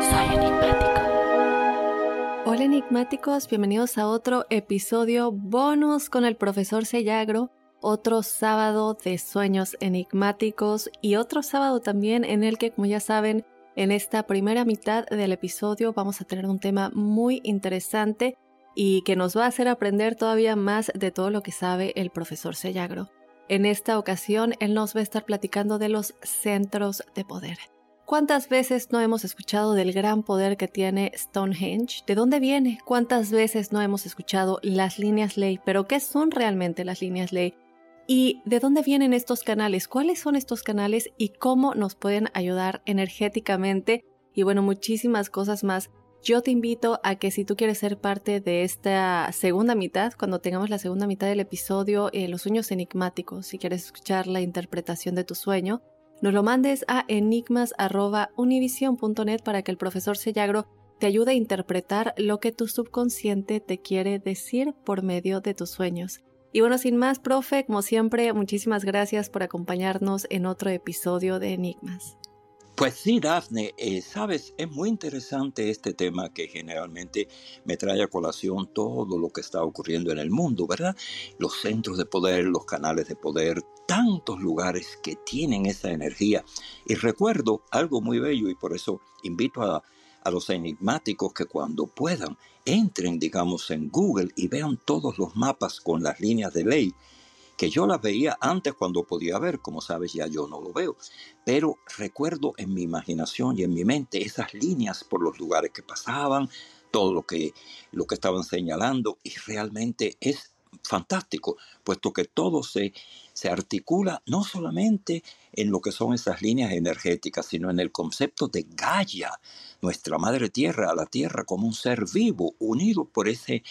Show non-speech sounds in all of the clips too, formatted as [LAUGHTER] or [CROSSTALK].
Soy enigmático. Hola enigmáticos, bienvenidos a otro episodio bonus con el profesor Sellagro, otro sábado de sueños enigmáticos y otro sábado también en el que, como ya saben, en esta primera mitad del episodio vamos a tener un tema muy interesante y que nos va a hacer aprender todavía más de todo lo que sabe el profesor Sellagro. En esta ocasión, él nos va a estar platicando de los centros de poder. ¿Cuántas veces no hemos escuchado del gran poder que tiene Stonehenge? ¿De dónde viene? ¿Cuántas veces no hemos escuchado las líneas ley? ¿Pero qué son realmente las líneas ley? ¿Y de dónde vienen estos canales? ¿Cuáles son estos canales y cómo nos pueden ayudar energéticamente? Y bueno, muchísimas cosas más. Yo te invito a que si tú quieres ser parte de esta segunda mitad, cuando tengamos la segunda mitad del episodio, eh, los sueños enigmáticos, si quieres escuchar la interpretación de tu sueño, nos lo mandes a enigmas.univision.net para que el profesor Sellagro te ayude a interpretar lo que tu subconsciente te quiere decir por medio de tus sueños. Y bueno, sin más, profe, como siempre, muchísimas gracias por acompañarnos en otro episodio de Enigmas. Pues sí, Dafne, eh, sabes, es muy interesante este tema que generalmente me trae a colación todo lo que está ocurriendo en el mundo, ¿verdad? Los centros de poder, los canales de poder, tantos lugares que tienen esa energía. Y recuerdo algo muy bello y por eso invito a, a los enigmáticos que cuando puedan entren, digamos, en Google y vean todos los mapas con las líneas de ley que yo las veía antes cuando podía ver, como sabes ya yo no lo veo, pero recuerdo en mi imaginación y en mi mente esas líneas por los lugares que pasaban, todo lo que, lo que estaban señalando y realmente es fantástico, puesto que todo se, se articula no solamente en lo que son esas líneas energéticas, sino en el concepto de Gaia, nuestra madre tierra, la tierra como un ser vivo, unido por ese,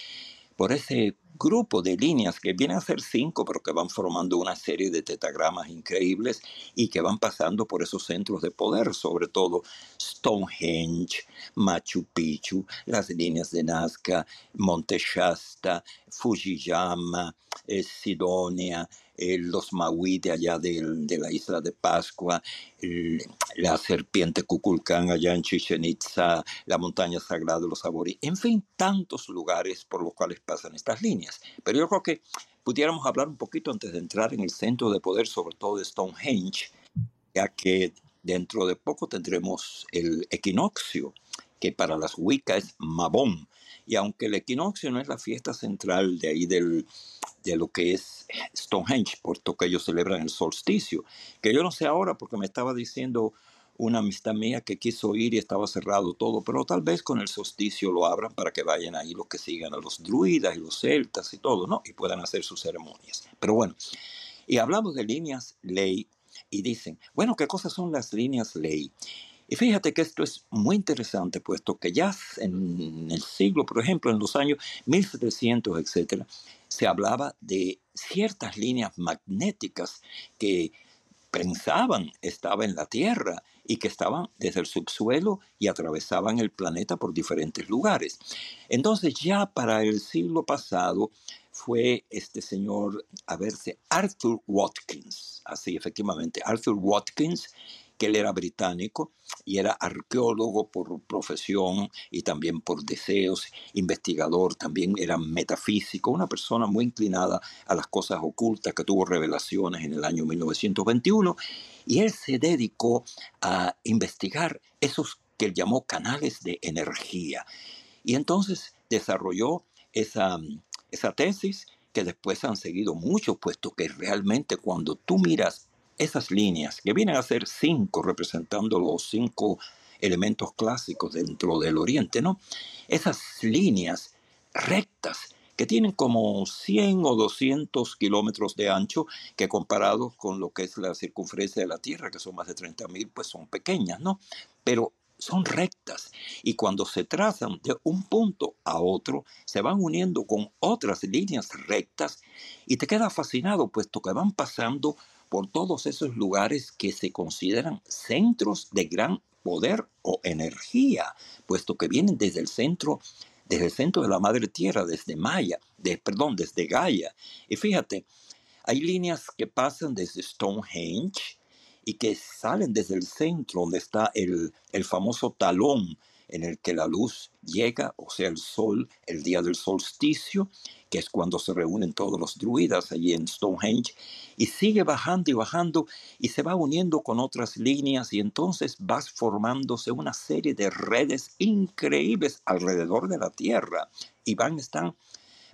por ese grupo de líneas que vienen a ser cinco, pero que van formando una serie de tetagramas increíbles y que van pasando por esos centros de poder, sobre todo Stonehenge, Machu Picchu, las líneas de Nazca, Monte Shasta, Fujiyama, eh, Sidonia, eh, los Maui de allá de, la isla de Pascua, la serpiente Kukulcán allá en Chichen Itza, la montaña sagrada de los Aborí, en fin, tantos lugares por los cuales pasan estas líneas. Pero yo creo que pudiéramos hablar un poquito antes de entrar en el centro de poder, sobre todo de Stonehenge, ya que dentro de poco tendremos el equinoccio, que para las Wicca es Mabón. Y aunque el equinoccio no es la fiesta central de ahí del, de lo que es Stonehenge, puesto que ellos celebran el solsticio, que yo no sé ahora porque me estaba diciendo una amistad mía que quiso ir y estaba cerrado todo, pero tal vez con el solsticio lo abran para que vayan ahí los que sigan a los druidas y los celtas y todo, ¿no? Y puedan hacer sus ceremonias. Pero bueno, y hablamos de líneas ley y dicen, bueno, ¿qué cosas son las líneas ley? Y fíjate que esto es muy interesante, puesto que ya en el siglo, por ejemplo, en los años 1700, etcétera, se hablaba de ciertas líneas magnéticas que pensaban estaban en la Tierra y que estaban desde el subsuelo y atravesaban el planeta por diferentes lugares. Entonces ya para el siglo pasado fue este señor, a verse, Arthur Watkins, así efectivamente, Arthur Watkins, que él era británico y era arqueólogo por profesión y también por deseos, investigador, también era metafísico, una persona muy inclinada a las cosas ocultas que tuvo revelaciones en el año 1921 y él se dedicó a investigar esos que él llamó canales de energía. Y entonces desarrolló esa, esa tesis que después han seguido mucho, puesto que realmente cuando tú miras esas líneas, que vienen a ser cinco, representando los cinco elementos clásicos dentro del Oriente, ¿no? Esas líneas rectas que tienen como 100 o 200 kilómetros de ancho, que comparados con lo que es la circunferencia de la Tierra, que son más de 30 mil, pues son pequeñas, ¿no? Pero son rectas y cuando se trazan de un punto a otro, se van uniendo con otras líneas rectas y te queda fascinado, puesto que van pasando por todos esos lugares que se consideran centros de gran poder o energía, puesto que vienen desde el centro, desde el centro de la madre tierra, desde Maya, de, perdón, desde Gaia. Y fíjate, hay líneas que pasan desde Stonehenge y que salen desde el centro donde está el, el famoso talón en el que la luz llega, o sea, el sol, el día del solsticio, que es cuando se reúnen todos los druidas allí en Stonehenge, y sigue bajando y bajando y se va uniendo con otras líneas y entonces va formándose una serie de redes increíbles alrededor de la Tierra y van a estar,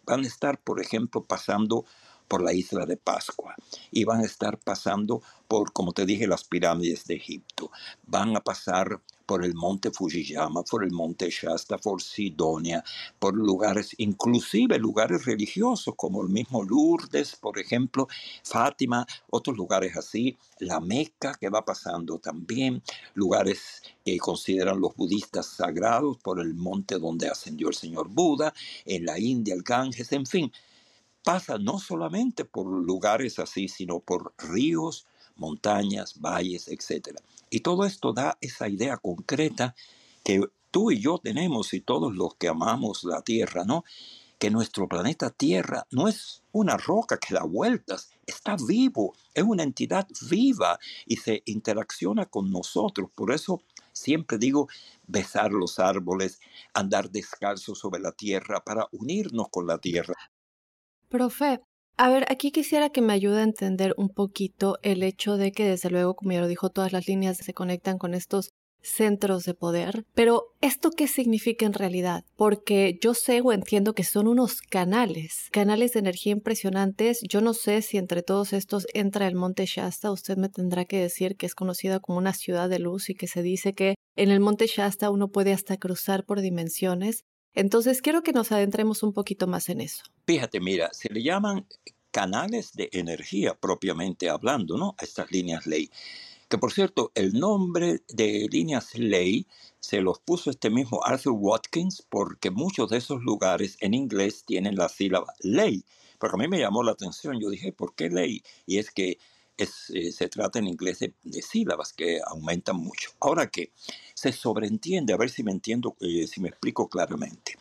van a estar por ejemplo, pasando por la isla de Pascua y van a estar pasando por, como te dije, las pirámides de Egipto. Van a pasar por el monte Fujiyama, por el monte Shasta, por Sidonia, por lugares, inclusive lugares religiosos como el mismo Lourdes, por ejemplo, Fátima, otros lugares así, la Meca que va pasando también, lugares que consideran los budistas sagrados por el monte donde ascendió el señor Buda, en la India el Ganges, en fin, pasa no solamente por lugares así, sino por ríos, montañas, valles, etc. Y todo esto da esa idea concreta que tú y yo tenemos y todos los que amamos la Tierra, ¿no? Que nuestro planeta Tierra no es una roca que da vueltas, está vivo, es una entidad viva y se interacciona con nosotros. Por eso siempre digo besar los árboles, andar descalzo sobre la tierra para unirnos con la tierra. Profe, a ver, aquí quisiera que me ayude a entender un poquito el hecho de que, desde luego, como ya lo dijo, todas las líneas se conectan con estos centros de poder, pero ¿esto qué significa en realidad? Porque yo sé o entiendo que son unos canales, canales de energía impresionantes. Yo no sé si entre todos estos entra el Monte Shasta, usted me tendrá que decir que es conocida como una ciudad de luz y que se dice que en el Monte Shasta uno puede hasta cruzar por dimensiones. Entonces quiero que nos adentremos un poquito más en eso. Fíjate, mira, se le llaman canales de energía propiamente hablando, ¿no? A estas líneas ley. Que por cierto, el nombre de líneas ley se los puso este mismo Arthur Watkins porque muchos de esos lugares en inglés tienen la sílaba ley. Porque a mí me llamó la atención, yo dije, ¿por qué ley? Y es que eh, se trata en inglés de, sílabas que aumentan mucho. Ahora que se sobreentiende, a ver si me entiendo, eh, si me explico claramente.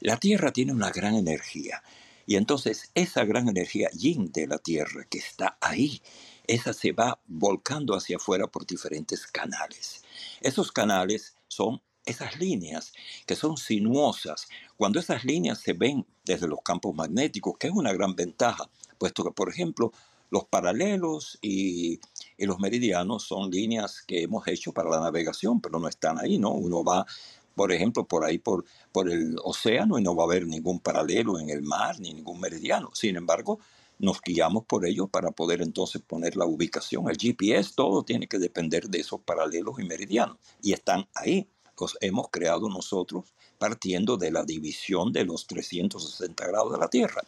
La Tierra tiene una gran energía y entonces esa gran energía yin de la Tierra que está ahí, esa se va volcando hacia afuera por diferentes canales. Esos canales son esas líneas que son sinuosas. Cuando esas líneas se ven desde los campos magnéticos, que es una gran ventaja, puesto que, por ejemplo, los paralelos y, los meridianos son líneas que hemos hecho para la navegación, pero no están ahí, ¿no? Uno va por ejemplo, por ahí por, por el océano y no va a haber ningún paralelo en el mar ni ningún meridiano. Sin embargo, nos guiamos por ello para poder entonces poner la ubicación. El GPS, todo tiene que depender de esos paralelos y meridianos. Y están ahí. Los hemos creado nosotros partiendo de la división de los 360 grados de la Tierra.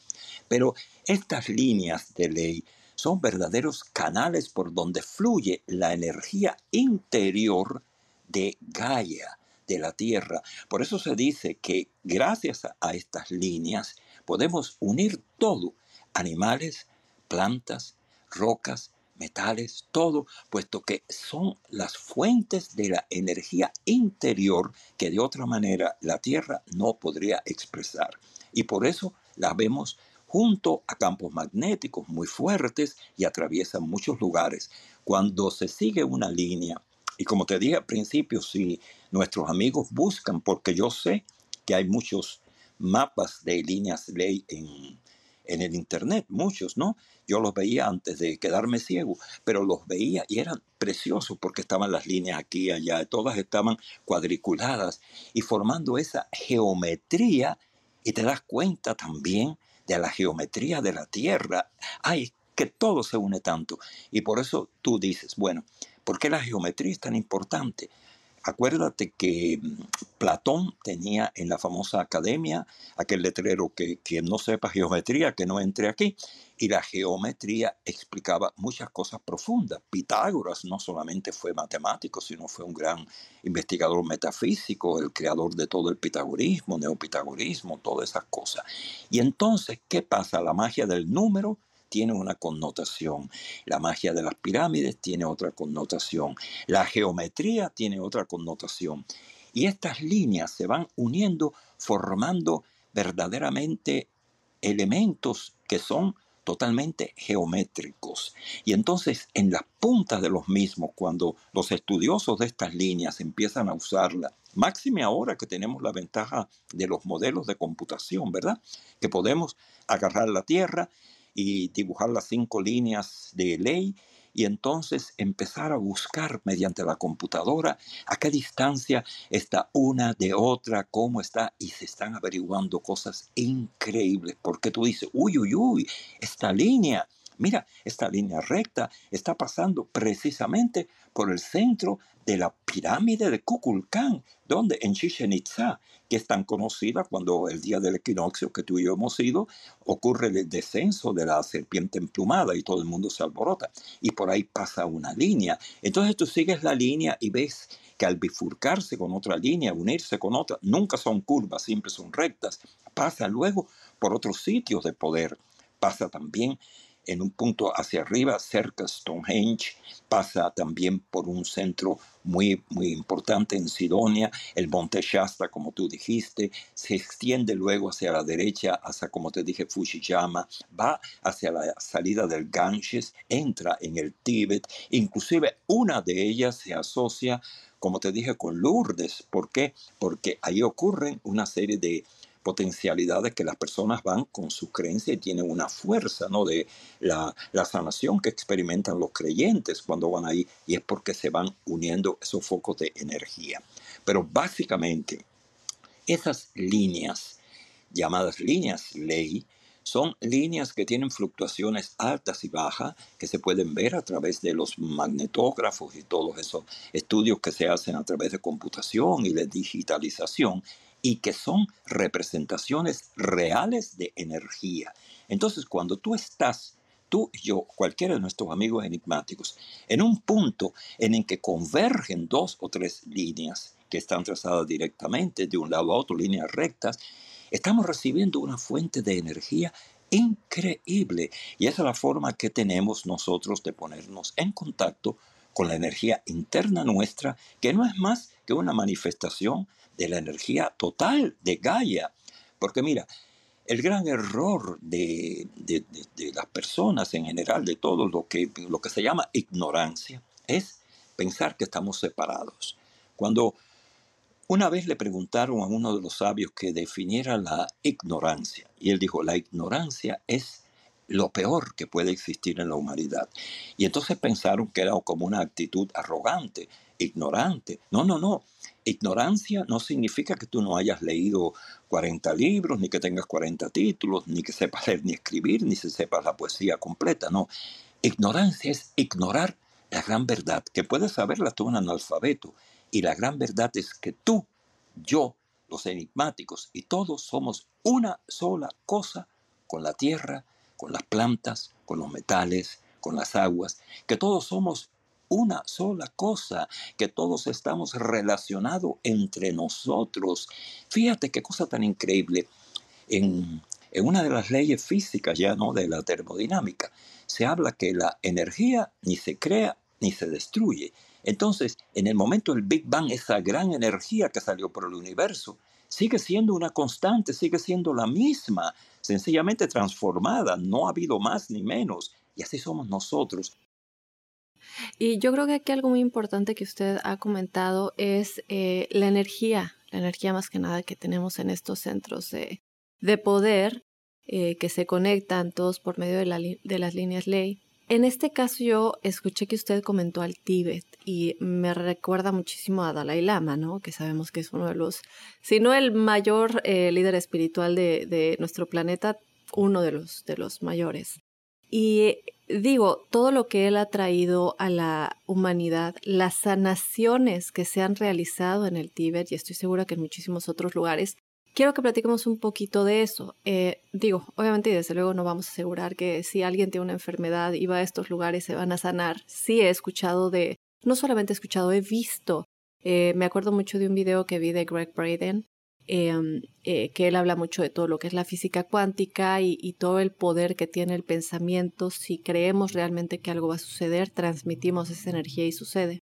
Pero estas líneas de ley son verdaderos canales por donde fluye la energía interior de Gaia, de la Tierra. Por eso se dice que gracias a estas líneas podemos unir todo, animales, plantas, rocas, metales, todo, puesto que son las fuentes de la energía interior que de otra manera la Tierra no podría expresar. Y por eso las vemos junto a campos magnéticos muy fuertes y atraviesan muchos lugares. Cuando se sigue una línea, y como te dije al principio, si nuestros amigos buscan, porque yo sé que hay muchos mapas de líneas ley en, en el internet, muchos, ¿no? Yo los veía antes de quedarme ciego, pero los veía y eran preciosos porque estaban las líneas aquí y allá, todas estaban cuadriculadas y formando esa geometría y te das cuenta también de la geometría de la Tierra. Ay, que todo se une tanto. Y por eso tú dices, bueno, ¿por qué la geometría es tan importante? Acuérdate que mm, Platón tenía en la famosa academia aquel letrero que quien no sepa geometría, que no entre aquí. Y la geometría explicaba muchas cosas profundas. Pitágoras no solamente fue matemático, sino fue un gran investigador metafísico, el creador de todo el pitagorismo, neopitagorismo, todas esas cosas. Y entonces, ¿qué pasa? La magia del número tiene una connotación. La magia de las pirámides tiene otra connotación. La geometría tiene otra connotación. Y estas líneas se van uniendo formando verdaderamente elementos que son totalmente geométricos. Y entonces en las puntas de los mismos, cuando los estudiosos de estas líneas empiezan a usarla, máxime ahora que tenemos la ventaja de los modelos de computación, ¿verdad? Que podemos agarrar la Tierra y dibujar las cinco líneas de ley y entonces empezar a buscar mediante la computadora a qué distancia está una de otra, cómo está, y se están averiguando cosas increíbles, porque tú dices, uy, uy, uy, esta línea, mira, esta línea recta está pasando precisamente por el centro de la pirámide de Kukulcán, donde en Chichen Itza, que es tan conocida cuando el día del equinoccio que tú y yo hemos ido, ocurre el descenso de la serpiente emplumada y todo el mundo se alborota. Y por ahí pasa una línea. Entonces tú sigues la línea y ves que al bifurcarse con otra línea, unirse con otra, nunca son curvas, siempre son rectas. Pasa luego por otros sitios de poder. Pasa también en un punto hacia arriba, cerca de Stonehenge, pasa también por un centro muy, muy importante en Sidonia, el Monte Shasta, como tú dijiste, se extiende luego hacia la derecha, hacia, como te dije, Fushiyama, va hacia la salida del Ganges, entra en el Tíbet, inclusive una de ellas se asocia, como te dije, con Lourdes. ¿Por qué? Porque ahí ocurren una serie de potencialidades que las personas van con su creencia y tienen una fuerza, ¿no? De la, la sanación que experimentan los creyentes cuando van ahí y es porque se van uniendo esos focos de energía. Pero básicamente, esas líneas, llamadas líneas ley, son líneas que tienen fluctuaciones altas y bajas que se pueden ver a través de los magnetógrafos y todos esos estudios que se hacen a través de computación y de digitalización y que son representaciones reales de energía. Entonces, cuando tú estás, tú y yo, cualquiera de nuestros amigos enigmáticos, en un punto en el que convergen dos o tres líneas que están trazadas directamente de un lado a otro, líneas rectas, estamos recibiendo una fuente de energía increíble. Y esa es la forma que tenemos nosotros de ponernos en contacto con la energía interna nuestra, que no es más una manifestación de la energía total de Gaia. Porque mira, el gran error de, las personas en general, de todo lo que, lo que se llama ignorancia, es pensar que estamos separados. Cuando una vez le preguntaron a uno de los sabios que definiera la ignorancia, y él dijo, la ignorancia es lo peor que puede existir en la humanidad. Y entonces pensaron que era como una actitud arrogante, ignorante. No, no, no. Ignorancia no significa que tú no hayas leído 40 libros, ni que tengas 40 títulos, ni que sepas leer ni escribir, ni se sepas la poesía completa, no. Ignorancia es ignorar la gran verdad, que puedes saberla tú un analfabeto, y la gran verdad es que tú, yo, los enigmáticos y todos somos una sola cosa con la tierra, con las plantas, con los metales, con las aguas, que todos somos una sola cosa, que todos estamos relacionados entre nosotros. Fíjate qué cosa tan increíble. En, en una de las leyes físicas ya no de la termodinámica, se habla que la energía ni se crea ni se destruye. Entonces, en el momento del Big Bang, esa gran energía que salió por el universo sigue siendo una constante, sigue siendo la misma, sencillamente transformada, no ha habido más ni menos. Y así somos nosotros. Y yo creo que aquí algo muy importante que usted ha comentado es eh, la energía, la energía más que nada que tenemos en estos centros de, poder eh, que se conectan todos por medio de, de las líneas ley. En este caso yo escuché que usted comentó al Tíbet y me recuerda muchísimo a Dalai Lama, ¿no? Que sabemos que es uno de los, si no el mayor eh, líder espiritual de, de, nuestro planeta, uno de los, de los mayores. Y digo, todo lo que él ha traído a la humanidad, las sanaciones que se han realizado en el Tíbet, y estoy segura que en muchísimos otros lugares, quiero que platiquemos un poquito de eso. Eh, digo, obviamente y desde luego no vamos a asegurar que si alguien tiene una enfermedad y va a estos lugares se van a sanar. Sí he escuchado de, no solamente he escuchado, he visto. Eh, me acuerdo mucho de un video que vi de Greg Braden, em, eh, que él habla mucho de todo lo que es la física cuántica y, y, todo el poder que tiene el pensamiento. Si creemos realmente que algo va a suceder, transmitimos esa energía y sucede.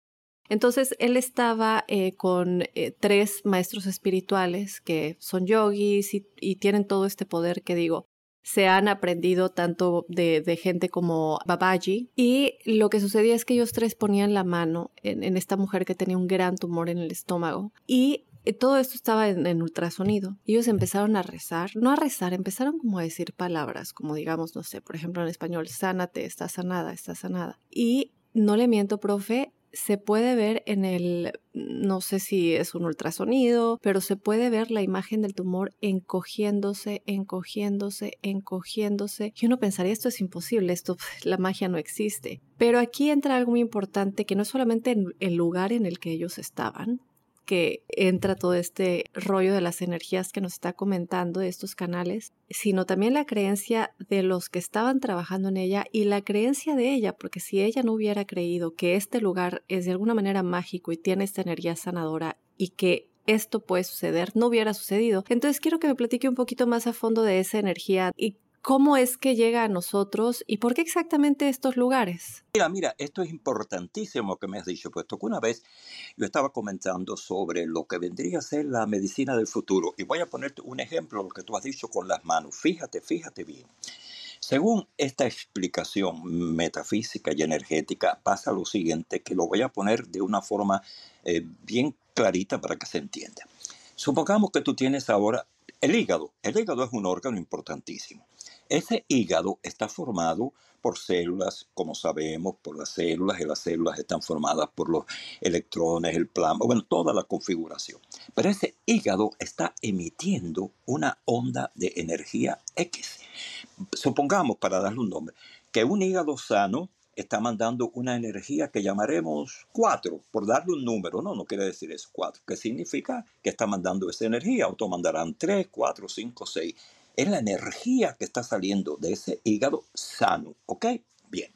Entonces él estaba eh, con eh, tres maestros espirituales que son yogis y, tienen todo este poder que digo, se han aprendido tanto de, gente como Babaji. Y lo que sucedía es que ellos tres ponían la mano en, esta mujer que tenía un gran tumor en el estómago y eh, todo esto estaba en, en, ultrasonido. Ellos empezaron a rezar, no a rezar, empezaron como a decir palabras, como digamos, no sé, por ejemplo en español, sánate, está sanada, está sanada. Y no le miento, profe, se puede ver en el, no sé si es un ultrasonido, pero se puede ver la imagen del tumor encogiéndose, encogiéndose, encogiéndose. Y uno pensaría, esto es imposible, esto, [LAUGHS] la magia no existe. Pero aquí entra algo muy importante, que no es solamente el lugar en el que ellos estaban, que entra todo este rollo de las energías que nos está comentando de estos canales, sino también la creencia de los que estaban trabajando en ella y la creencia de ella, porque si ella no hubiera creído que este lugar es de alguna manera mágico y tiene esta energía sanadora y que esto puede suceder, no hubiera sucedido. Entonces quiero que me platique un poquito más a fondo de esa energía y ¿Cómo es que llega a nosotros y por qué exactamente estos lugares? Mira, mira, esto es importantísimo que me has dicho, puesto que una vez yo estaba comentando sobre lo que vendría a ser la medicina del futuro y voy a ponerte un ejemplo de lo que tú has dicho con las manos. Fíjate, fíjate bien. Según esta explicación metafísica y energética, pasa lo siguiente, que lo voy a poner de una forma eh, bien clarita para que se entienda. Supongamos que tú tienes ahora el hígado. El hígado es un órgano importantísimo. Ese hígado está formado por células, como sabemos, por las células, y las células están formadas por los electrones, el plasma, bueno, toda la configuración. Pero ese hígado está emitiendo una onda de energía X. Supongamos, para darle un nombre, que un hígado sano está mandando una energía que llamaremos 4, por darle un número, no, no quiere decir eso, 4, que significa que está mandando esa energía, otros mandarán 3, 4, 5, 6. Es la energía que está saliendo de ese hígado sano, ¿ok? Bien,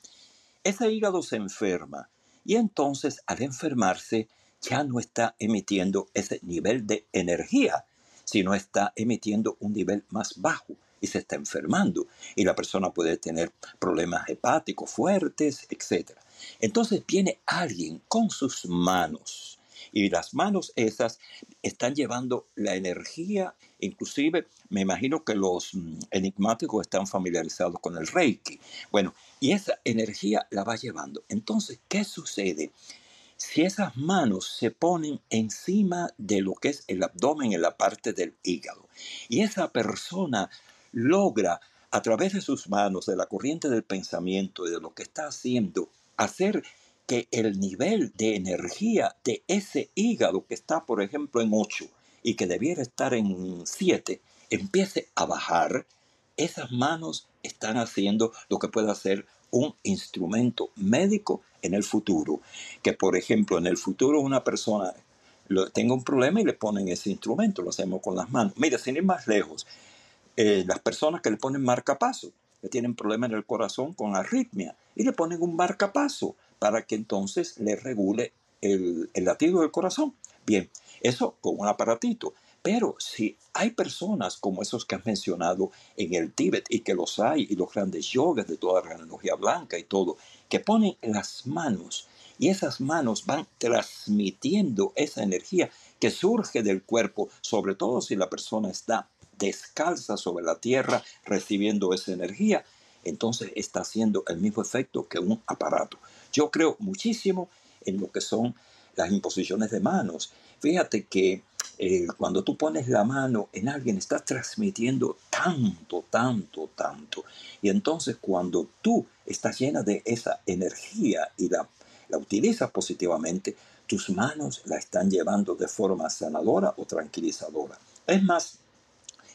ese hígado se enferma y entonces al enfermarse ya no está emitiendo ese nivel de energía, sino está emitiendo un nivel más bajo y se está enfermando y la persona puede tener problemas hepáticos fuertes, etc. Entonces viene alguien con sus manos y las manos esas están llevando la energía, inclusive me imagino que los mm, enigmáticos están familiarizados con el Reiki. Bueno, y esa energía la va llevando. Entonces, ¿qué sucede? Si esas manos se ponen encima de lo que es el abdomen en la parte del hígado y esa persona logra a través de sus manos, de la corriente del pensamiento y de lo que está haciendo, hacer que el nivel de energía de ese hígado que está, por ejemplo, en 8 y que debiera estar en 7, empiece a bajar, esas manos están haciendo lo que puede hacer un instrumento médico en el futuro. Que, por ejemplo, en el futuro una persona tenga un problema y le ponen ese instrumento, lo hacemos con las manos. Mira, sin ir más lejos, eh, las personas que le ponen marcapaso, que tienen problemas en el corazón con arritmia, y le ponen un marcapaso para que entonces le regule el, latido del corazón. Bien, eso con un aparatito. Pero si hay personas como esos que has mencionado en el Tíbet y que los hay, y los grandes yogas de toda la energía blanca y todo, que ponen las manos y esas manos van transmitiendo esa energía que surge del cuerpo, sobre todo si la persona está descalza sobre la tierra recibiendo esa energía, entonces está haciendo el mismo efecto que un aparato. Yo creo muchísimo en lo que son las imposiciones de manos. Fíjate que eh, cuando tú pones la mano en alguien, estás transmitiendo tanto, tanto, tanto. Y entonces cuando tú estás llena de esa energía y la, la utilizas positivamente, tus manos la están llevando de forma sanadora o tranquilizadora. Es más,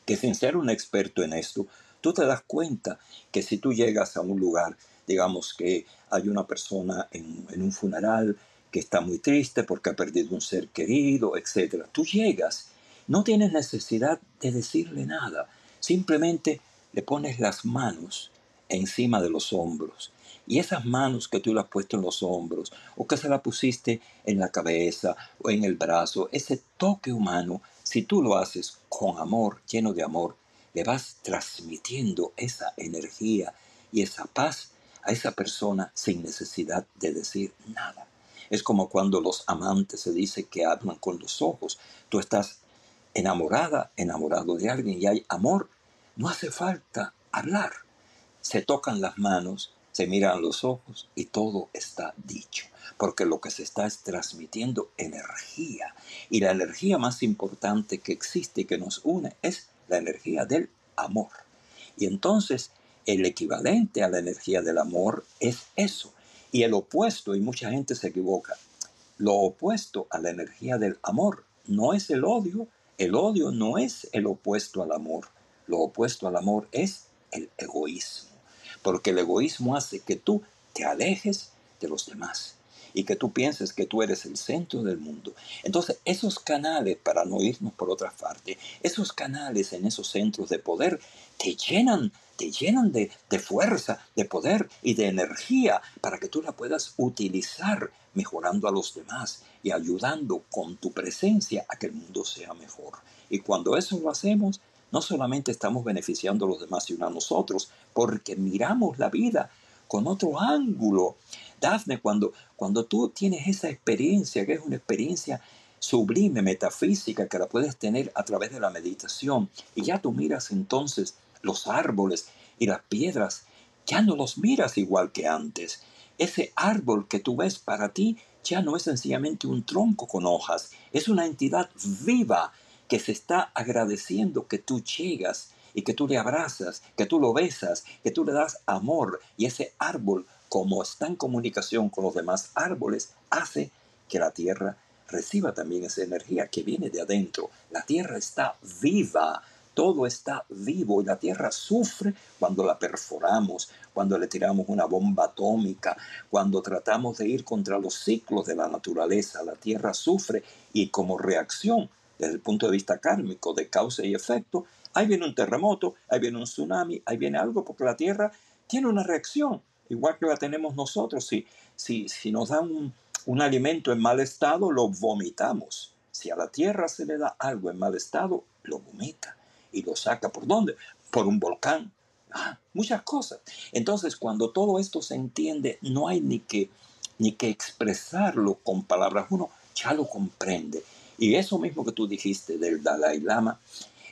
que sin ser un experto en esto, tú te das cuenta que si tú llegas a un lugar, digamos que hay una persona en, un funeral que está muy triste porque ha perdido un ser querido, etc. Tú llegas, no tienes necesidad de decirle nada, simplemente le pones las manos encima de los hombros. Y esas manos que tú le has puesto en los hombros, o que se la pusiste en la cabeza o en el brazo, ese toque humano, si tú lo haces con amor, lleno de amor, le vas transmitiendo esa energía y esa paz a esa persona sin necesidad de decir nada. Es como cuando los amantes se dice que hablan con los ojos. Tú estás enamorada, enamorado de alguien y hay amor. No hace falta hablar. Se tocan las manos, se miran los ojos y todo está dicho. Porque lo que se está es transmitiendo energía. Y la energía más importante que existe y que nos une es la energía del amor. Y entonces el equivalente a la energía del amor es eso. Y el opuesto, y mucha gente se equivoca, lo opuesto a la energía del amor no es el odio, el odio no es el opuesto al amor, lo opuesto al amor es el egoísmo, porque el egoísmo hace que tú te alejes de los demás y que tú pienses que tú eres el centro del mundo. Entonces, esos canales, para no irnos por otra parte, esos canales en esos centros de poder te llenan, te llenan de, fuerza, de poder y de energía para que tú la puedas utilizar mejorando a los demás y ayudando con tu presencia a que el mundo sea mejor. Y cuando eso lo hacemos, no solamente estamos beneficiando a los demás y a nosotros, porque miramos la vida con otro ángulo. Dafne, cuando, cuando tú tienes esa experiencia, que es una experiencia sublime, metafísica, que la puedes tener a través de la meditación, y ya tú miras entonces los árboles y las piedras, ya no los miras igual que antes. Ese árbol que tú ves para ti ya no es sencillamente un tronco con hojas, es una entidad viva que se está agradeciendo que tú llegas y que tú le abrazas, que tú lo besas, que tú le das amor y ese árbol, como está en comunicación con los demás árboles, hace que la tierra reciba también esa energía que viene de adentro. La tierra está viva, todo está vivo y la tierra sufre cuando la perforamos, cuando le tiramos una bomba atómica, cuando tratamos de ir contra los ciclos de la naturaleza. La tierra sufre y como reacción, desde el punto de vista kármico, de causa y efecto, Ahí viene un terremoto, ahí viene un tsunami, ahí viene algo porque la Tierra tiene una reacción, igual que la tenemos nosotros. Si, si, si nos dan un, un alimento en mal estado, lo vomitamos. Si a la Tierra se le da algo en mal estado, lo vomita. ¿Y lo saca por dónde? Por un volcán. Ah, muchas cosas. Entonces, cuando todo esto se entiende, no hay ni que, ni que expresarlo con palabras. Uno ya lo comprende. Y eso mismo que tú dijiste del Dalai Lama,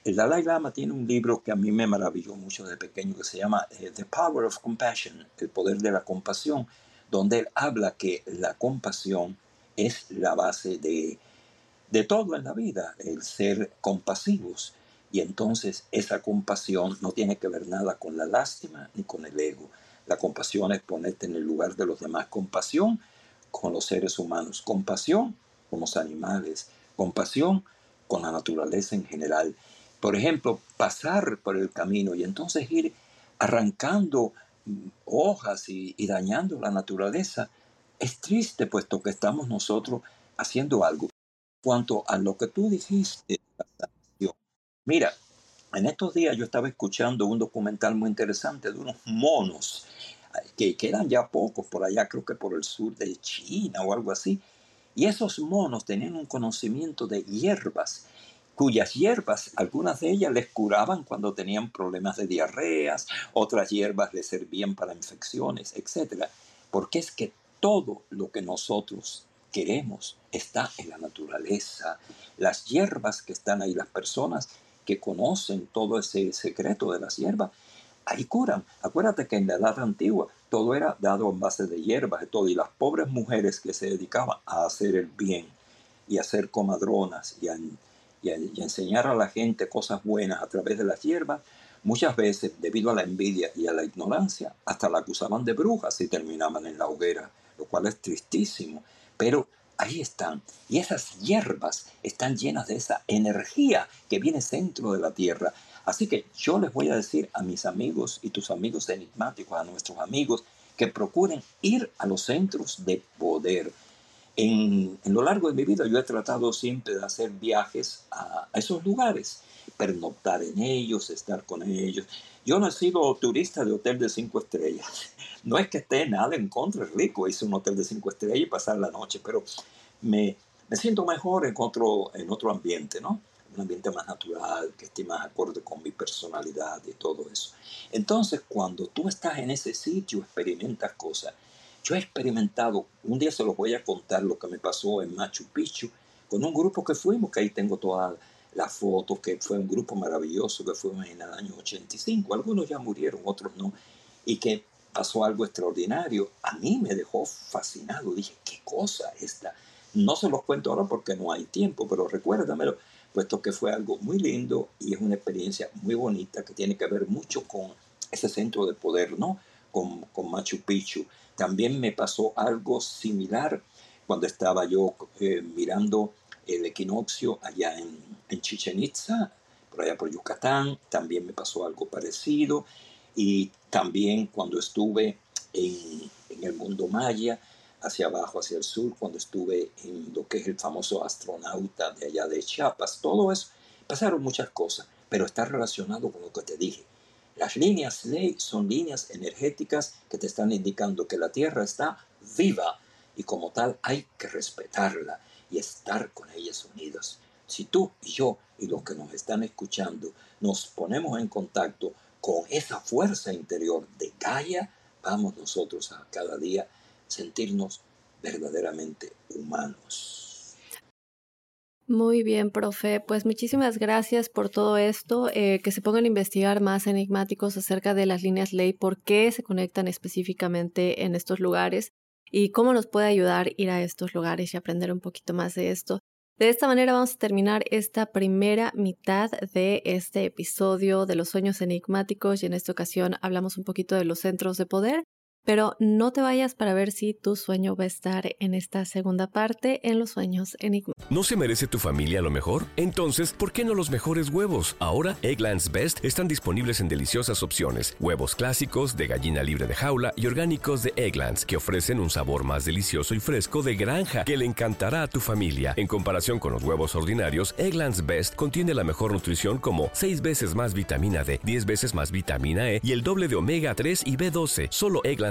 el Dalai Lama tiene un libro que a mí me maravilló mucho de pequeño que se llama eh, The Power of Compassion, el poder de la compasión, donde él habla que la compasión es la base de, de todo en la vida, el ser compasivos. Y entonces esa compasión no tiene que ver nada con la lástima ni con el ego. La compasión es ponerte en el lugar de los demás. Compasión con los seres humanos, compasión con los animales, compasión con la naturaleza en general. Por ejemplo, pasar por el camino y entonces ir arrancando mm, hojas y, dañando la naturaleza, es triste puesto que estamos nosotros haciendo algo. Cuanto a lo que tú dijiste, mira, en estos días yo estaba escuchando un documental muy interesante de unos monos que quedan ya pocos por allá, creo que por el sur de China o algo así. Y esos monos tenían un conocimiento de hierbas, cuyas hierbas, algunas de ellas les curaban cuando tenían problemas de diarreas, otras hierbas les servían para infecciones, etc. Porque es que todo lo que nosotros queremos está en la naturaleza. Las hierbas que están ahí, las personas que conocen todo ese secreto de las hierbas, ahí curan. Acuérdate que en la edad antigua todo era dado en base de hierbas y todo, y las pobres mujeres que se dedicaban a hacer el bien y a hacer comadronas y a, enseñar a la gente cosas buenas a través de las hierbas, muchas veces, debido a la envidia y a la ignorancia, hasta la acusaban de brujas y terminaban en la hoguera, lo cual es tristísimo. Pero ahí están. Y esas hierbas están llenas de esa energía que viene dentro de la tierra. Así que yo les voy a decir a mis amigos y tus amigos enigmáticos, a nuestros amigos, que procuren ir a los centros de poder. En, lo largo de mi vida yo he tratado siempre de hacer viajes a esos lugares, pernoctar en ellos, estar con ellos. Yo no he sido turista de hotel de cinco estrellas. [LAUGHS] No es que esté nada en contra, es rico, hice un hotel de cinco estrellas y pasar la noche, pero me, me siento mejor en otro, en otro ambiente, ¿no? un ambiente más natural, que esté más acorde con mi personalidad y todo eso. Entonces, cuando tú estás en ese sitio, experimentas cosas. Yo he experimentado, un día se los voy a contar lo que me pasó en Machu Picchu, con un grupo que fuimos, que ahí tengo todas las fotos, que fue un grupo maravilloso, que fuimos en el año 85. Algunos ya murieron, otros no. Y que pasó algo extraordinario. A mí me dejó fascinado. Dije, ¿qué cosa esta? No se los cuento ahora porque no hay tiempo, pero recuérdamelo puesto que fue algo muy lindo y es una experiencia muy bonita que tiene que ver mucho con ese centro de poder, ¿no? Con, con Machu Picchu. También me pasó algo similar cuando estaba yo eh, mirando el equinoccio allá en, en Chichen Itza, por allá por Yucatán. También me pasó algo parecido. Y también cuando estuve en, en el mundo maya, hacia abajo, hacia el sur, cuando estuve en lo que es el famoso astronauta de allá de Chiapas. Todo eso, pasaron muchas cosas, pero está relacionado con lo que te dije. Las líneas ley son líneas energéticas que te están indicando que la Tierra está viva y como tal hay que respetarla y estar con ellas unidos. Si tú y yo y los que nos están escuchando nos ponemos en contacto con esa fuerza interior de Gaia, vamos nosotros a cada día sentirnos verdaderamente humanos. Muy bien, profe. Pues muchísimas gracias por todo esto. Eh, que se pongan a investigar más enigmáticos acerca de las líneas ley, por qué se conectan específicamente en estos lugares y cómo nos puede ayudar ir a estos lugares y aprender un poquito más de esto. De esta manera vamos a terminar esta primera mitad de este episodio de los sueños enigmáticos y en esta ocasión hablamos un poquito de los centros de poder pero no te vayas para ver si tu sueño va a estar en esta segunda parte en los sueños enigma. ¿No se merece tu familia lo mejor? Entonces, ¿por qué no los mejores huevos? Ahora, Egglands Best están disponibles en deliciosas opciones. Huevos clásicos, de gallina libre de jaula y orgánicos de Egglands, que ofrecen un sabor más delicioso y fresco de granja que le encantará a tu familia. En comparación con los huevos ordinarios, Egglands Best contiene la mejor nutrición como 6 veces más vitamina D, 10 veces más vitamina E y el doble de omega 3 y B12. Solo Egglands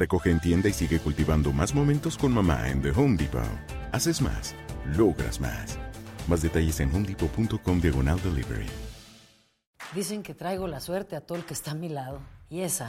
Recoge en tienda y sigue cultivando más momentos con mamá en The Home Depot. Haces más, logras más. Más detalles en homedepot.com diagonal delivery. Dicen que traigo la suerte a todo el que está a mi lado. Y esa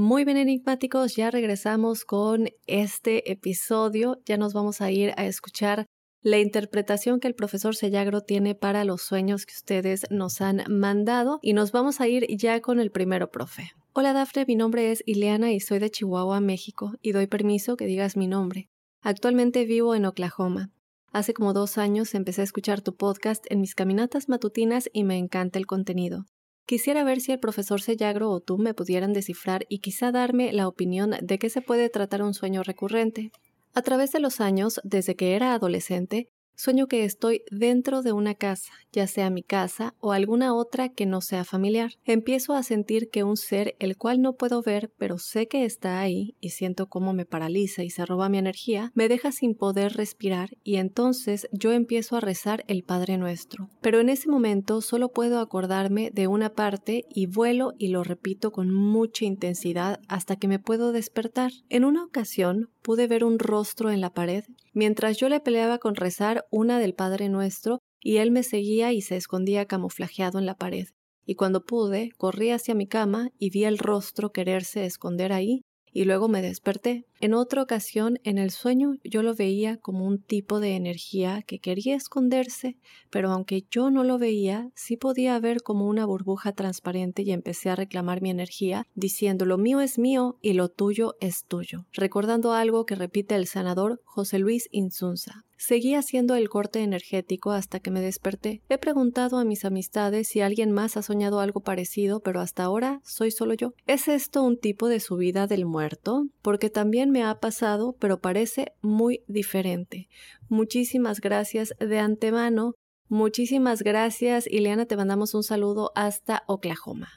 Muy bien enigmáticos, ya regresamos con este episodio. Ya nos vamos a ir a escuchar la interpretación que el profesor Sellagro tiene para los sueños que ustedes nos han mandado y nos vamos a ir ya con el primero, profe. Hola Dafne, mi nombre es Ileana y soy de Chihuahua, México, y doy permiso que digas mi nombre. Actualmente vivo en Oklahoma. Hace como dos años empecé a escuchar tu podcast en mis caminatas matutinas y me encanta el contenido. Quisiera ver si el profesor Sellagro o tú me pudieran descifrar y quizá darme la opinión de qué se puede tratar un sueño recurrente. A través de los años, desde que era adolescente, Sueño que estoy dentro de una casa, ya sea mi casa o alguna otra que no sea familiar. Empiezo a sentir que un ser el cual no puedo ver, pero sé que está ahí y siento cómo me paraliza y se roba mi energía, me deja sin poder respirar y entonces yo empiezo a rezar el Padre Nuestro. Pero en ese momento solo puedo acordarme de una parte y vuelo y lo repito con mucha intensidad hasta que me puedo despertar. En una ocasión pude ver un rostro en la pared mientras yo le peleaba con rezar una del Padre Nuestro y él me seguía y se escondía camuflajeado en la pared. Y cuando pude, corrí hacia mi cama y vi el rostro quererse esconder ahí, y luego me desperté. En otra ocasión, en el sueño, yo lo veía como un tipo de energía que quería esconderse, pero aunque yo no lo veía, sí podía ver como una burbuja transparente y empecé a reclamar mi energía, diciendo lo mío es mío y lo tuyo es tuyo, recordando algo que repite el sanador José Luis Insunza. Seguí haciendo el corte energético hasta que me desperté. He preguntado a mis amistades si alguien más ha soñado algo parecido, pero hasta ahora soy solo yo. ¿Es esto un tipo de subida del muerto? Porque también me ha pasado, pero parece muy diferente. Muchísimas gracias de antemano. Muchísimas gracias, Ileana. Te mandamos un saludo hasta Oklahoma.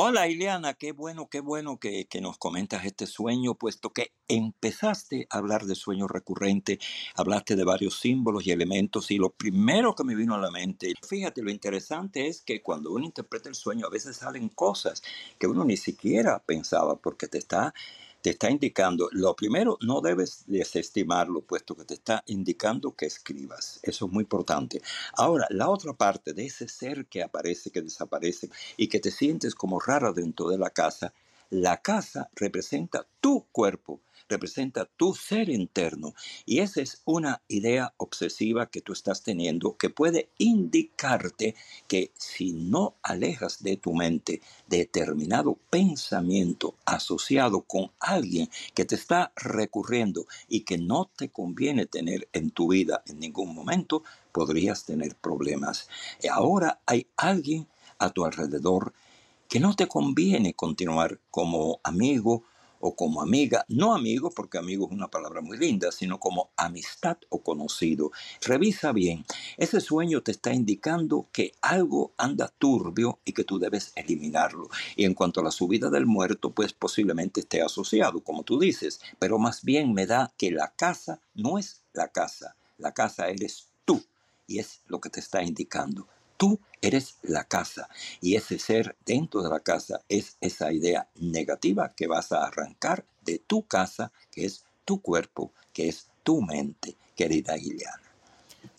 Hola Ileana, qué bueno, qué bueno que, que, nos comentas este sueño, puesto que empezaste a hablar de sueño recurrente, hablaste de varios símbolos y elementos y lo primero que me vino a la mente, fíjate, lo interesante es que cuando uno interpreta el sueño a veces salen cosas que uno ni siquiera pensaba porque te está te está indicando, lo primero, no debes desestimarlo, puesto que te está indicando que escribas. Eso es muy importante. Ahora, la otra parte de ese ser que aparece, que desaparece y que te sientes como rara dentro de la casa, la casa representa tu cuerpo, representa tu ser interno. Y esa es una idea obsesiva que tú estás teniendo que puede indicarte que si no alejas de tu mente determinado pensamiento asociado con alguien que te está recurriendo y que no te conviene tener en tu vida en ningún momento, podrías tener problemas. Y ahora hay alguien a tu alrededor que no te conviene continuar como amigo o como amiga, no amigo porque amigo es una palabra muy linda, sino como amistad o conocido. Revisa bien, ese sueño te está indicando que algo anda turbio y que tú debes eliminarlo. Y en cuanto a la subida del muerto, pues posiblemente esté asociado, como tú dices, pero más bien me da que la casa no es la casa, la casa eres tú y es lo que te está indicando. Tú eres la casa y ese ser dentro de la casa es esa idea negativa que vas a arrancar de tu casa, que es tu cuerpo, que es tu mente, querida Ileana.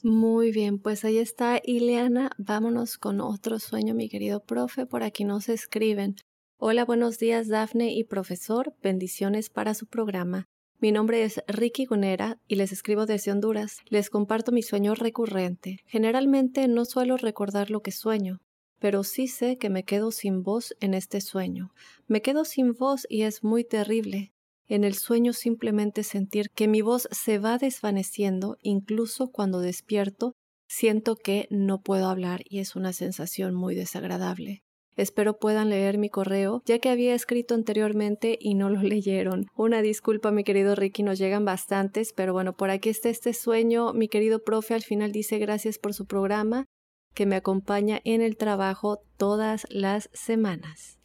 Muy bien, pues ahí está Ileana. Vámonos con otro sueño, mi querido profe. Por aquí nos escriben. Hola, buenos días, Dafne y profesor. Bendiciones para su programa. Mi nombre es Ricky Gunera y les escribo desde Honduras. Les comparto mi sueño recurrente. Generalmente no suelo recordar lo que sueño, pero sí sé que me quedo sin voz en este sueño. Me quedo sin voz y es muy terrible. En el sueño simplemente sentir que mi voz se va desvaneciendo, incluso cuando despierto, siento que no puedo hablar y es una sensación muy desagradable. Espero puedan leer mi correo, ya que había escrito anteriormente y no lo [LAUGHS] leyeron. Una disculpa, mi querido Ricky, nos llegan bastantes, pero bueno, por aquí está este sueño. Mi querido profe al final dice gracias por su programa, que me acompaña en el trabajo todas las semanas.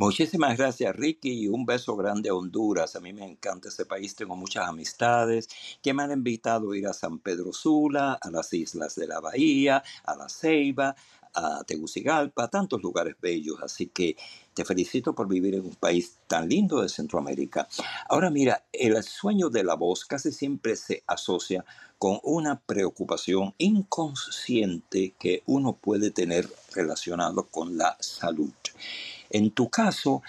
Muchísimas gracias, Ricky, y un beso grande a Honduras. A mí me encanta ese país, tengo muchas amistades que me han invitado a ir a San Pedro Sula, a las islas de la Bahía, a La Ceiba, a Tegucigalpa, tantos lugares bellos. Así que te felicito por vivir en un país tan lindo de Centroamérica. Ahora mira, el sueño de la voz casi siempre se asocia con una preocupación inconsciente que uno puede tener relacionado con la salud. En tu caso,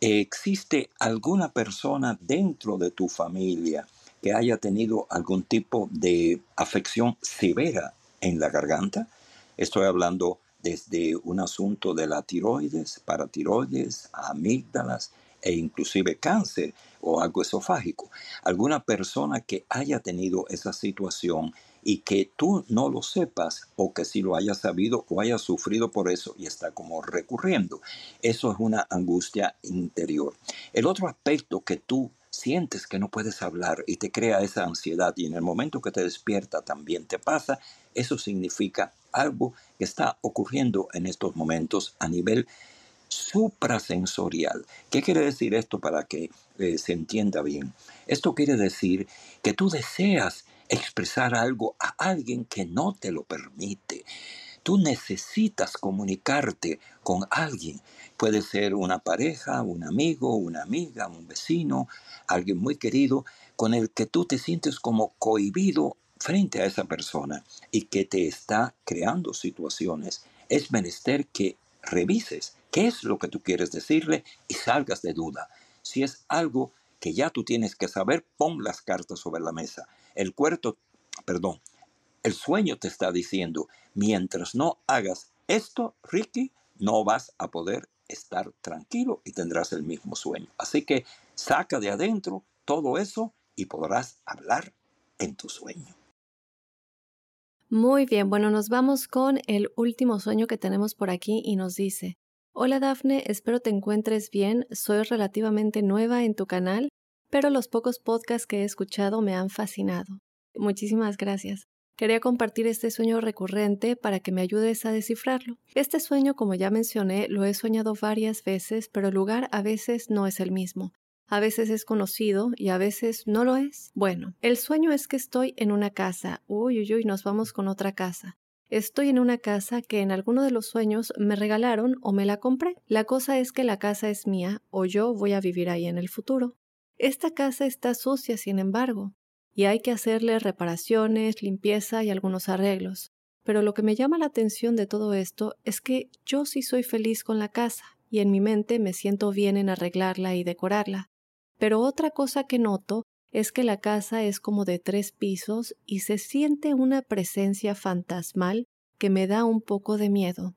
¿existe alguna persona dentro de tu familia que haya tenido algún tipo de afección severa en la garganta? Estoy hablando desde un asunto de la tiroides, paratiroides, amígdalas e inclusive cáncer o algo esofágico. Alguna persona que haya tenido esa situación y que tú no lo sepas o que si lo hayas sabido o hayas sufrido por eso y está como recurriendo. Eso es una angustia interior. El otro aspecto que tú sientes que no puedes hablar y te crea esa ansiedad y en el momento que te despierta también te pasa, eso significa algo que está ocurriendo en estos momentos a nivel suprasensorial. ¿Qué quiere decir esto para que eh, se entienda bien? Esto quiere decir que tú deseas expresar algo a alguien que no te lo permite. Tú necesitas comunicarte con alguien. Puede ser una pareja, un amigo, una amiga, un vecino, alguien muy querido con el que tú te sientes como cohibido frente a esa persona y que te está creando situaciones. Es menester que revises qué es lo que tú quieres decirle y salgas de duda. Si es algo que ya tú tienes que saber, pon las cartas sobre la mesa. El cuerpo, perdón, el sueño te está diciendo, mientras no hagas esto, Ricky, no vas a poder estar tranquilo y tendrás el mismo sueño. Así que saca de adentro todo eso y podrás hablar en tu sueño. Muy bien, bueno, nos vamos con el último sueño que tenemos por aquí y nos dice, Hola Dafne, espero te encuentres bien, soy relativamente nueva en tu canal, pero los pocos podcasts que he escuchado me han fascinado. Muchísimas gracias. Quería compartir este sueño recurrente para que me ayudes a descifrarlo. Este sueño, como ya mencioné, lo he soñado varias veces, pero el lugar a veces no es el mismo a veces es conocido y a veces no lo es. Bueno, el sueño es que estoy en una casa. Uy, uy, uy, nos vamos con otra casa. Estoy en una casa que en alguno de los sueños me regalaron o me la compré. La cosa es que la casa es mía o yo voy a vivir ahí en el futuro. Esta casa está sucia, sin embargo, y hay que hacerle reparaciones, limpieza y algunos arreglos. Pero lo que me llama la atención de todo esto es que yo sí soy feliz con la casa, y en mi mente me siento bien en arreglarla y decorarla. Pero otra cosa que noto es que la casa es como de tres pisos y se siente una presencia fantasmal que me da un poco de miedo,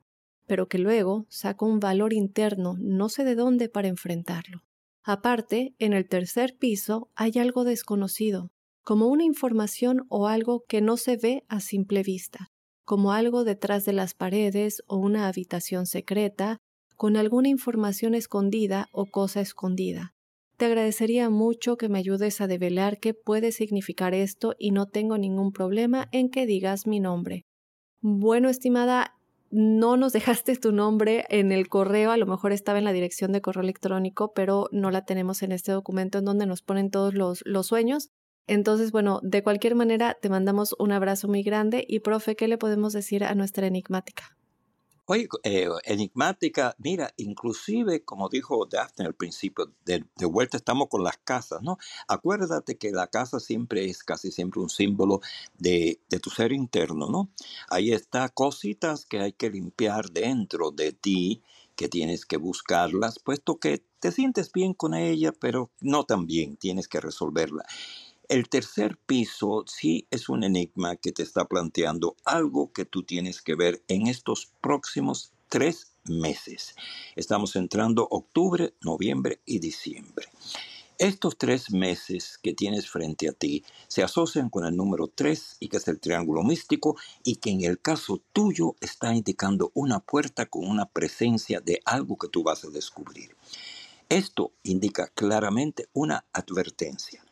pero que luego saco un valor interno no sé de dónde para enfrentarlo. Aparte, en el tercer piso hay algo desconocido, como una información o algo que no se ve a simple vista, como algo detrás de las paredes o una habitación secreta, con alguna información escondida o cosa escondida. Te agradecería mucho que me ayudes a develar qué puede significar esto y no tengo ningún problema en que digas mi nombre. Bueno, estimada, no nos [LAUGHS] dejaste tu nombre en el correo, a lo mejor estaba en la dirección de correo electrónico, pero no la tenemos en este documento en donde nos ponen todos los, sueños. Entonces, bueno, de cualquier manera, te mandamos un abrazo muy grande y, profe, ¿qué le podemos decir a nuestra enigmática? Oye, eh, enigmática, mira, inclusive como dijo Daphne al principio, de, vuelta estamos con las casas, ¿no? Acuérdate que la casa siempre es casi siempre un símbolo de, de tu ser interno, ¿no? Ahí está cositas que hay que limpiar dentro de ti, que tienes que buscarlas, puesto que te sientes bien con ella, pero no tan bien, tienes que resolverla. El tercer piso sí es un enigma que te está planteando algo que tú tienes que ver en estos próximos tres meses. Estamos entrando octubre, noviembre y diciembre. Estos tres meses que tienes frente a ti se asocian con el número tres y que es el triángulo místico y que en el caso tuyo está indicando una puerta con una presencia de algo que tú vas a descubrir. Esto indica claramente una advertencia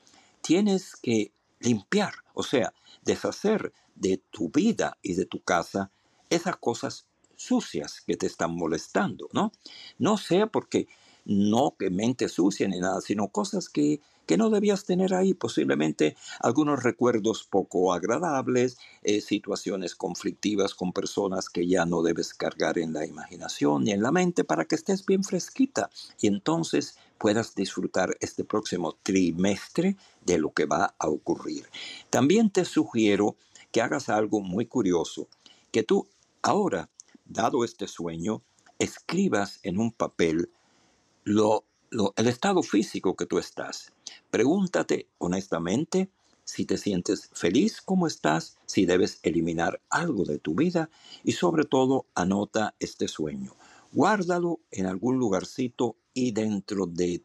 tienes que limpiar, o sea, deshacer de tu vida y de tu casa esas cosas sucias que te están molestando, ¿no? No sea porque no que mente sucia ni nada, sino cosas que, que no debías tener ahí, posiblemente algunos recuerdos poco agradables, eh, situaciones conflictivas con personas que ya no debes cargar en la imaginación ni en la mente para que estés bien fresquita y entonces puedas disfrutar este próximo trimestre de lo que va a ocurrir. También te sugiero que hagas algo muy curioso, que tú ahora, dado este sueño, escribas en un papel lo, el estado físico que tú estás. Pregúntate honestamente si te sientes feliz como estás, si debes eliminar algo de tu vida y sobre todo anota este sueño. Guárdalo en algún lugarcito y dentro de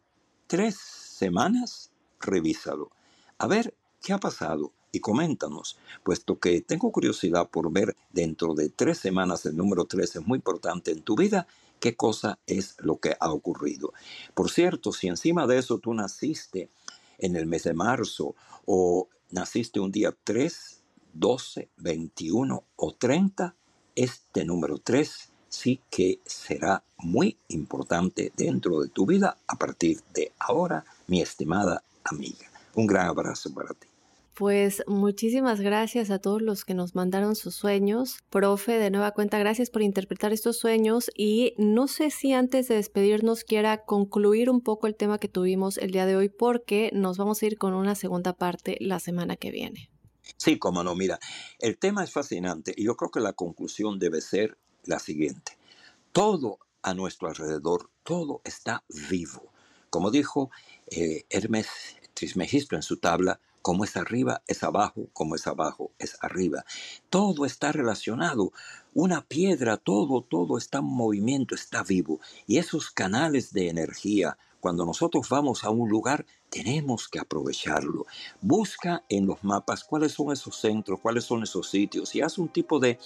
tres semanas revísalo. A ver qué ha pasado y coméntanos, puesto que tengo curiosidad por ver dentro de tres semanas el número tres es muy importante en tu vida qué cosa es lo que ha ocurrido. Por cierto, si encima de eso tú naciste en el mes de marzo o naciste un día 3, 12, 21 o 30, este número 3 sí que será muy importante dentro de tu vida a partir de ahora, mi estimada amiga. Un gran abrazo para ti. Pues muchísimas gracias a todos los que nos mandaron sus sueños. Profe, de nueva cuenta, gracias por interpretar estos sueños y no sé si antes de despedirnos quiera concluir un poco el tema que tuvimos el día de hoy porque nos vamos a ir con una segunda parte la semana que viene. Sí, como no, mira, el tema es fascinante y yo creo que la conclusión debe ser la siguiente. Todo a nuestro alrededor, todo está vivo. Como dijo eh, Hermes Trismegisto en su tabla, como es arriba, es abajo, como es abajo, es arriba. Todo está relacionado. Una piedra, todo, todo está en movimiento, está vivo. Y esos canales de energía, cuando nosotros vamos a un lugar, tenemos que aprovecharlo. Busca en los mapas cuáles son esos centros, cuáles son esos sitios y haz un tipo de,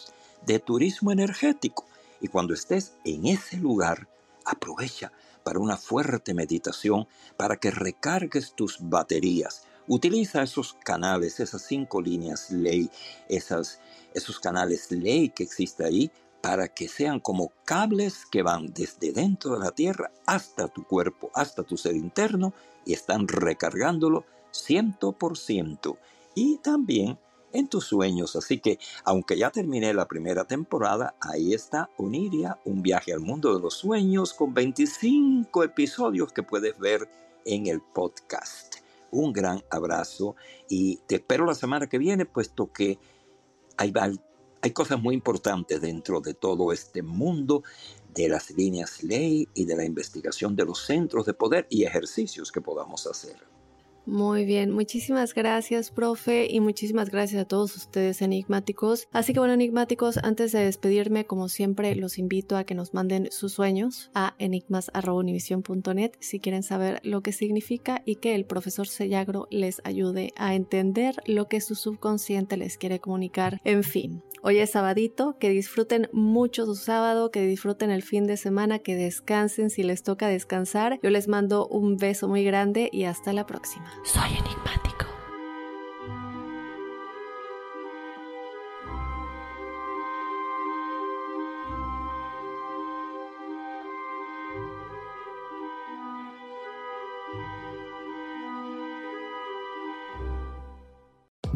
de turismo energético. Y cuando estés en ese lugar, aprovecha para una fuerte meditación, para que recargues tus baterías Utiliza esos canales, esas cinco líneas ley, esas, esos canales ley que existe ahí para que sean como cables que van desde dentro de la tierra hasta tu cuerpo, hasta tu ser interno y están recargándolo 100% y también en tus sueños. Así que, aunque ya terminé la primera temporada, ahí está Oniria, un viaje al mundo de los sueños con 25 episodios que puedes ver en el podcast un gran abrazo y te espero la semana que viene, puesto que hay, hay cosas muy importantes dentro de todo este mundo de las líneas ley y de la investigación de los centros de poder y ejercicios que podamos hacer. Muy bien, muchísimas gracias, profe, y muchísimas gracias a todos ustedes enigmáticos. Así que bueno, enigmáticos, antes de despedirme, como siempre, los invito a que nos manden sus sueños a enigmas.univision.net si quieren saber lo que significa y que el profesor Sellagro les ayude a entender lo que su subconsciente les quiere comunicar. En fin, hoy es sabadito, que disfruten mucho su sábado, que disfruten el fin de semana, que descansen si les toca descansar. Yo les mando un beso muy grande y hasta la próxima. Soy enigmático.